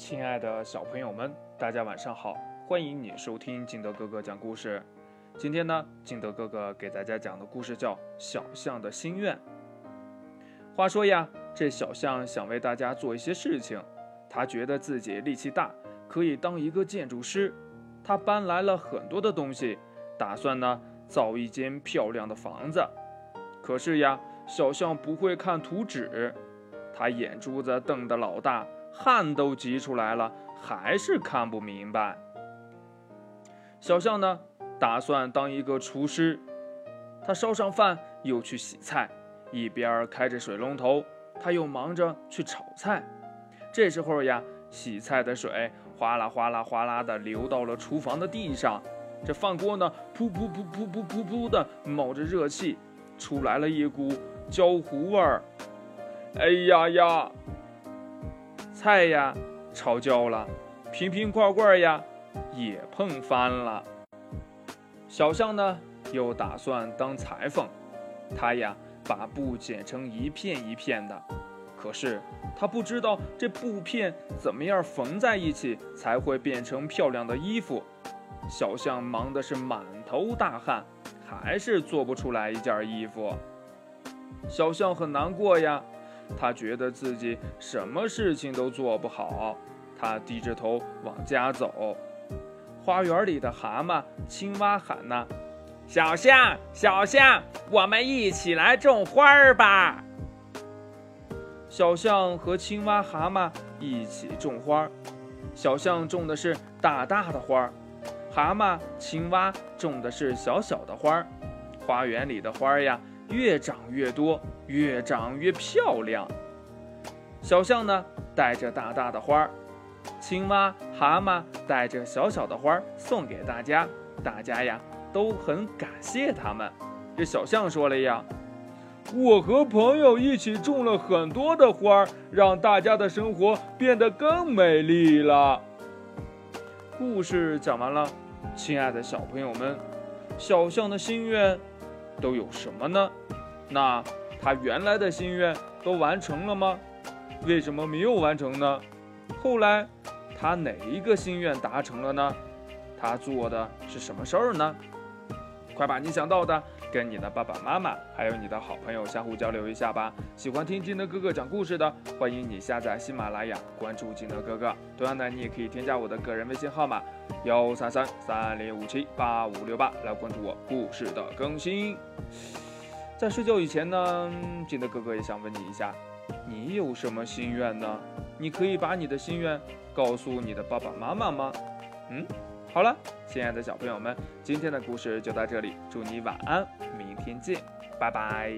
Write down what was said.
亲爱的小朋友们，大家晚上好！欢迎你收听金德哥哥讲故事。今天呢，金德哥哥给大家讲的故事叫《小象的心愿》。话说呀，这小象想为大家做一些事情，他觉得自己力气大，可以当一个建筑师。他搬来了很多的东西，打算呢造一间漂亮的房子。可是呀，小象不会看图纸，他眼珠子瞪得老大。汗都急出来了，还是看不明白。小象呢，打算当一个厨师。他烧上饭，又去洗菜，一边开着水龙头，他又忙着去炒菜。这时候呀，洗菜的水哗啦哗啦哗啦的流到了厨房的地上。这饭锅呢，噗噗噗噗噗噗噗的冒着热气，出来了一股焦糊味儿。哎呀呀！菜呀，炒焦了；瓶瓶罐罐呀，也碰翻了。小象呢，又打算当裁缝。他呀，把布剪成一片一片的。可是他不知道这布片怎么样缝在一起才会变成漂亮的衣服。小象忙的是满头大汗，还是做不出来一件衣服。小象很难过呀。他觉得自己什么事情都做不好，他低着头往家走。花园里的蛤蟆、青蛙喊呐：“小象，小象，我们一起来种花儿吧！”小象和青蛙、蛤蟆一起种花。小象种的是大大的花，蛤蟆、青蛙种的是小小的花。花园里的花呀。越长越多，越长越漂亮。小象呢，带着大大的花儿；青蛙、蛤蟆带着小小的花儿送给大家。大家呀，都很感谢他们。这小象说了呀：“我和朋友一起种了很多的花儿，让大家的生活变得更美丽了。”故事讲完了，亲爱的小朋友们，小象的心愿。都有什么呢？那他原来的心愿都完成了吗？为什么没有完成呢？后来他哪一个心愿达成了呢？他做的是什么事儿呢？快把你想到的跟你的爸爸妈妈还有你的好朋友相互交流一下吧。喜欢听金德哥哥讲故事的，欢迎你下载喜马拉雅，关注金德哥哥。同样的，你也可以添加我的个人微信号码幺三三三零五七八五六八来关注我故事的更新。在睡觉以前呢，金德哥哥也想问你一下，你有什么心愿呢？你可以把你的心愿告诉你的爸爸妈妈吗？嗯。好了，亲爱的小朋友们，今天的故事就到这里，祝你晚安，明天见，拜拜。